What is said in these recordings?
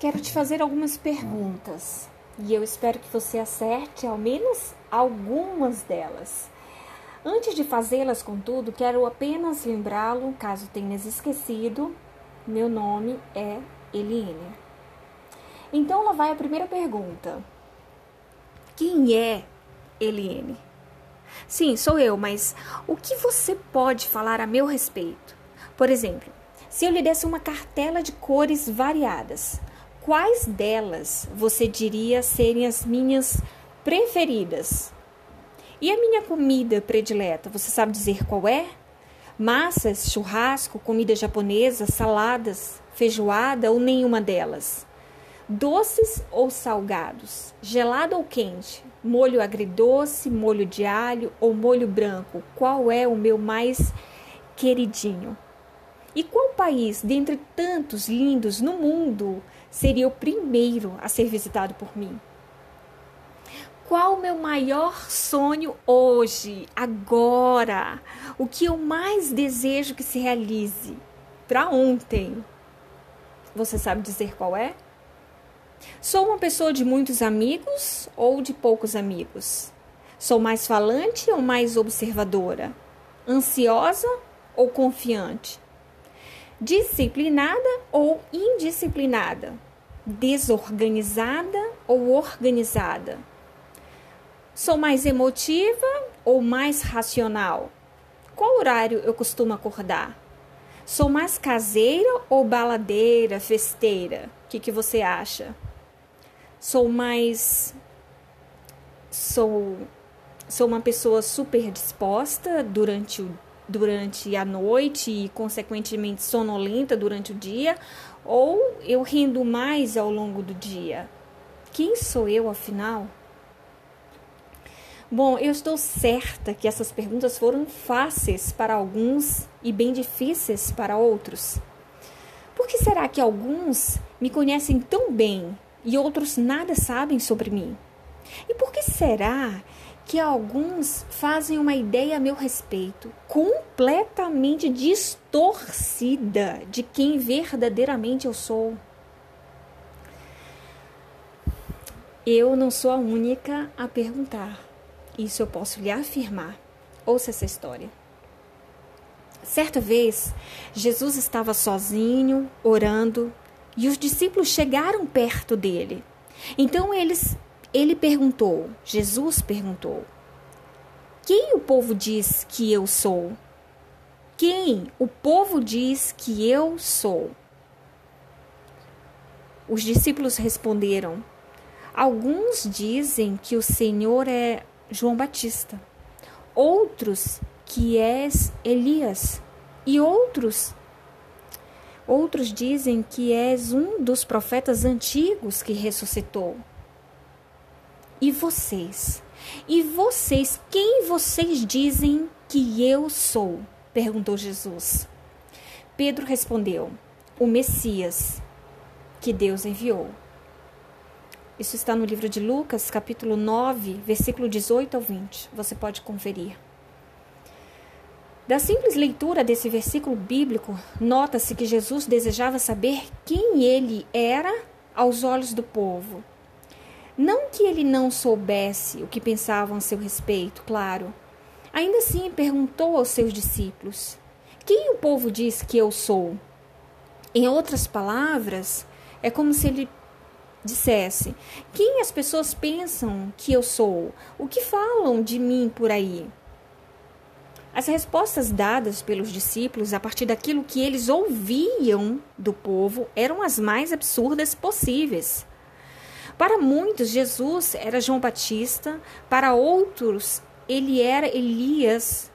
Quero te fazer algumas perguntas e eu espero que você acerte ao menos algumas delas. Antes de fazê-las, contudo, quero apenas lembrá-lo, caso tenhas esquecido, meu nome é Eliane. Então lá vai a primeira pergunta. Quem é Eliane? Sim, sou eu, mas o que você pode falar a meu respeito? Por exemplo, se eu lhe desse uma cartela de cores variadas, quais delas você diria serem as minhas preferidas? E a minha comida predileta, você sabe dizer qual é? Massas, churrasco, comida japonesa, saladas, feijoada ou nenhuma delas? Doces ou salgados? Gelado ou quente? Molho agridoce, molho de alho ou molho branco? Qual é o meu mais queridinho? E qual país, dentre tantos lindos no mundo, seria o primeiro a ser visitado por mim? Qual o meu maior sonho hoje, agora? O que eu mais desejo que se realize? Para ontem. Você sabe dizer qual é? Sou uma pessoa de muitos amigos ou de poucos amigos? Sou mais falante ou mais observadora? Ansiosa ou confiante? Disciplinada ou indisciplinada? Desorganizada ou organizada? Sou mais emotiva ou mais racional? Qual horário eu costumo acordar? Sou mais caseira ou baladeira, festeira? O que, que você acha? Sou mais. Sou, sou uma pessoa super disposta durante, o, durante a noite e, consequentemente, sonolenta durante o dia? Ou eu rindo mais ao longo do dia? Quem sou eu, afinal? Bom, eu estou certa que essas perguntas foram fáceis para alguns e bem difíceis para outros. Por que será que alguns me conhecem tão bem e outros nada sabem sobre mim? E por que será que alguns fazem uma ideia a meu respeito completamente distorcida de quem verdadeiramente eu sou? Eu não sou a única a perguntar. Isso eu posso lhe afirmar. Ouça essa história. Certa vez, Jesus estava sozinho, orando, e os discípulos chegaram perto dele. Então eles, ele perguntou, Jesus perguntou: Quem o povo diz que eu sou? Quem o povo diz que eu sou? Os discípulos responderam: Alguns dizem que o Senhor é João Batista, outros que és Elias, e outros outros dizem que és um dos profetas antigos que ressuscitou. E vocês? E vocês, quem vocês dizem que eu sou? perguntou Jesus. Pedro respondeu: O Messias que Deus enviou. Isso está no livro de Lucas, capítulo 9, versículo 18 ao 20. Você pode conferir. Da simples leitura desse versículo bíblico, nota-se que Jesus desejava saber quem ele era aos olhos do povo. Não que ele não soubesse o que pensavam a seu respeito, claro. Ainda assim, perguntou aos seus discípulos: Quem o povo diz que eu sou? Em outras palavras, é como se ele dissesse: Quem as pessoas pensam que eu sou? O que falam de mim por aí? As respostas dadas pelos discípulos a partir daquilo que eles ouviam do povo eram as mais absurdas possíveis. Para muitos, Jesus era João Batista, para outros, ele era Elias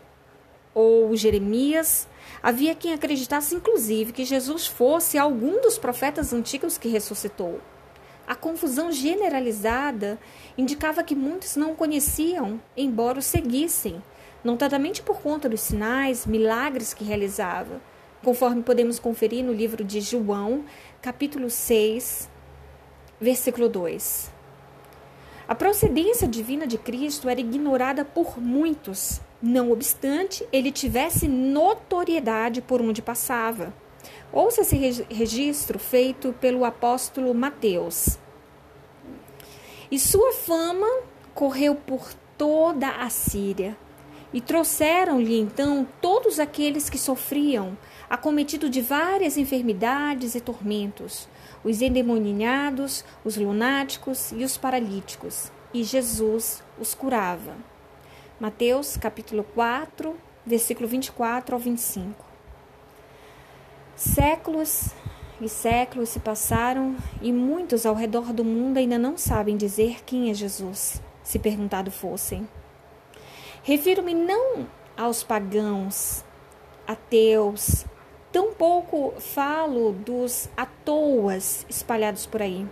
ou Jeremias. Havia quem acreditasse, inclusive, que Jesus fosse algum dos profetas antigos que ressuscitou. A confusão generalizada indicava que muitos não o conheciam, embora o seguissem, notadamente por conta dos sinais, milagres que realizava, conforme podemos conferir no livro de João, capítulo 6, versículo 2. A procedência divina de Cristo era ignorada por muitos, não obstante ele tivesse notoriedade por onde passava. Ouça esse registro feito pelo apóstolo Mateus. E sua fama correu por toda a Síria. E trouxeram-lhe então todos aqueles que sofriam, acometido de várias enfermidades e tormentos, os endemoniados, os lunáticos e os paralíticos, e Jesus os curava. Mateus capítulo 4, versículo 24 ao 25. Séculos e séculos se passaram e muitos ao redor do mundo ainda não sabem dizer quem é Jesus, se perguntado fossem. Refiro-me não aos pagãos, ateus, tampouco falo dos atoas espalhados por aí.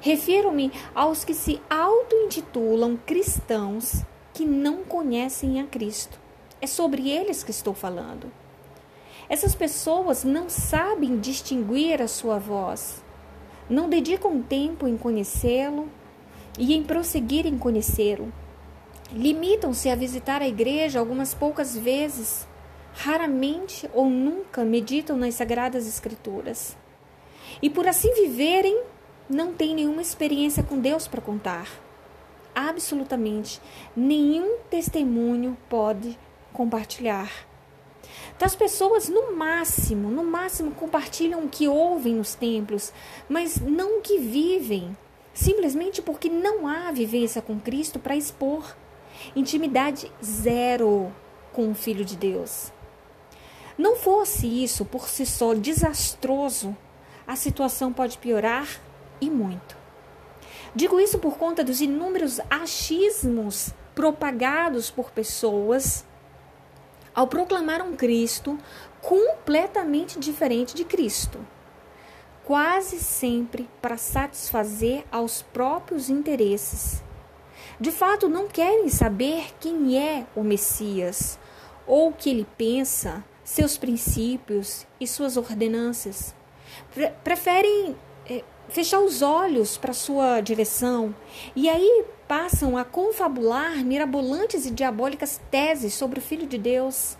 Refiro-me aos que se auto-intitulam cristãos que não conhecem a Cristo. É sobre eles que estou falando. Essas pessoas não sabem distinguir a sua voz, não dedicam tempo em conhecê-lo e em prosseguir em conhecê-lo. Limitam-se a visitar a igreja algumas poucas vezes, raramente ou nunca meditam nas sagradas escrituras. E por assim viverem, não têm nenhuma experiência com Deus para contar. Absolutamente nenhum testemunho pode compartilhar. Então, as pessoas, no máximo, no máximo, compartilham o que ouvem nos templos, mas não o que vivem, simplesmente porque não há vivência com Cristo para expor. Intimidade zero com o Filho de Deus. Não fosse isso por si só desastroso, a situação pode piorar e muito. Digo isso por conta dos inúmeros achismos propagados por pessoas ao proclamar um Cristo completamente diferente de Cristo, quase sempre para satisfazer aos próprios interesses. De fato, não querem saber quem é o Messias ou o que ele pensa, seus princípios e suas ordenanças. Preferem é, fechar os olhos para sua direção e aí passam a confabular mirabolantes e diabólicas teses sobre o Filho de Deus.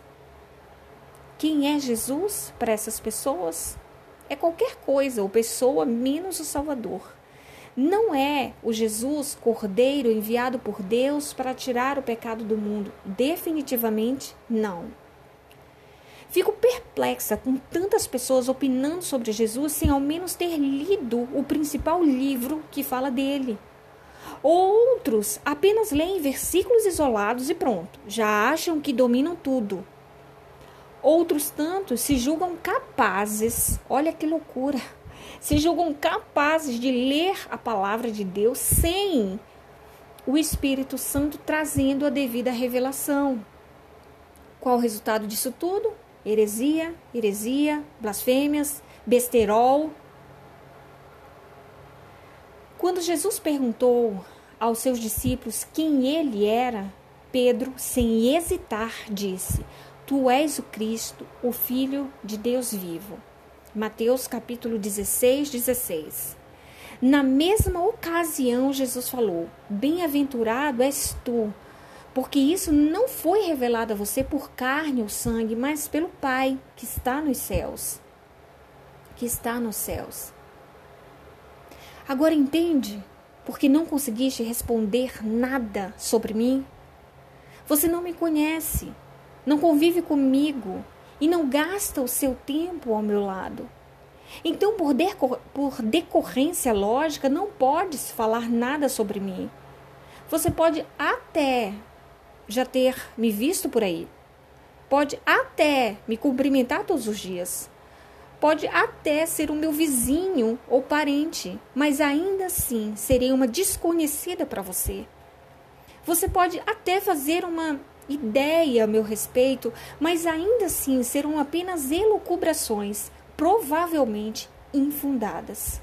Quem é Jesus para essas pessoas? É qualquer coisa ou pessoa menos o Salvador. Não é o Jesus Cordeiro enviado por Deus para tirar o pecado do mundo. Definitivamente não. Fico perplexa com tantas pessoas opinando sobre Jesus sem ao menos ter lido o principal livro que fala dele. Outros apenas leem versículos isolados e pronto, já acham que dominam tudo. Outros tantos se julgam capazes, olha que loucura, se julgam capazes de ler a palavra de Deus sem o Espírito Santo trazendo a devida revelação. Qual o resultado disso tudo? Heresia, heresia, blasfêmias, besterol, quando Jesus perguntou aos seus discípulos quem ele era, Pedro, sem hesitar, disse: Tu és o Cristo, o Filho de Deus vivo. Mateus capítulo 16, 16. Na mesma ocasião, Jesus falou: Bem-aventurado és tu, porque isso não foi revelado a você por carne ou sangue, mas pelo Pai que está nos céus. Que está nos céus. Agora entende porque não conseguiste responder nada sobre mim? Você não me conhece, não convive comigo e não gasta o seu tempo ao meu lado. Então, por, decor por decorrência lógica, não podes falar nada sobre mim. Você pode até já ter me visto por aí, pode até me cumprimentar todos os dias, Pode até ser o meu vizinho ou parente, mas ainda assim serei uma desconhecida para você. Você pode até fazer uma ideia a meu respeito, mas ainda assim serão apenas elucubrações, provavelmente infundadas.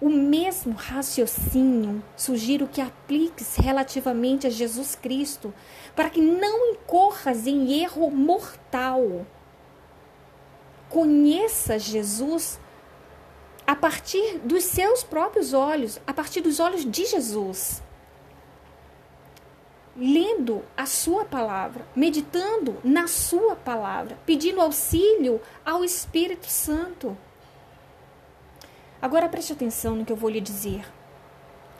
O mesmo raciocínio sugiro que apliques relativamente a Jesus Cristo, para que não incorras em erro mortal conheça Jesus a partir dos seus próprios olhos, a partir dos olhos de Jesus. lendo a sua palavra, meditando na sua palavra, pedindo auxílio ao Espírito Santo. Agora preste atenção no que eu vou lhe dizer.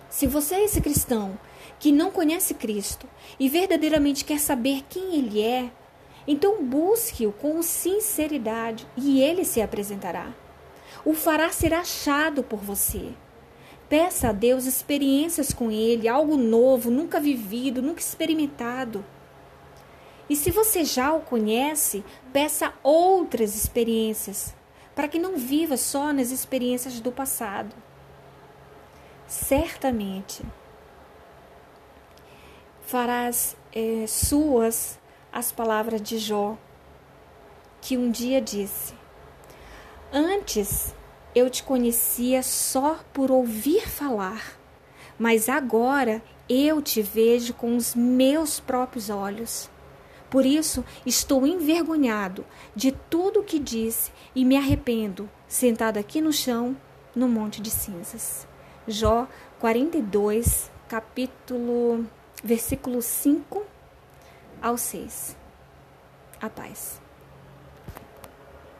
Se você é esse cristão que não conhece Cristo e verdadeiramente quer saber quem Ele é, então busque-o com sinceridade e Ele se apresentará. O fará ser achado por você. Peça a Deus experiências com Ele, algo novo, nunca vivido, nunca experimentado. E se você já o conhece, peça outras experiências, para que não viva só nas experiências do passado. Certamente farás é, suas as palavras de Jó, que um dia disse: Antes eu te conhecia só por ouvir falar, mas agora eu te vejo com os meus próprios olhos. Por isso estou envergonhado de tudo o que disse e me arrependo, sentado aqui no chão, no monte de cinzas. Jó 42, capítulo, versículo 5 ao 6. A paz.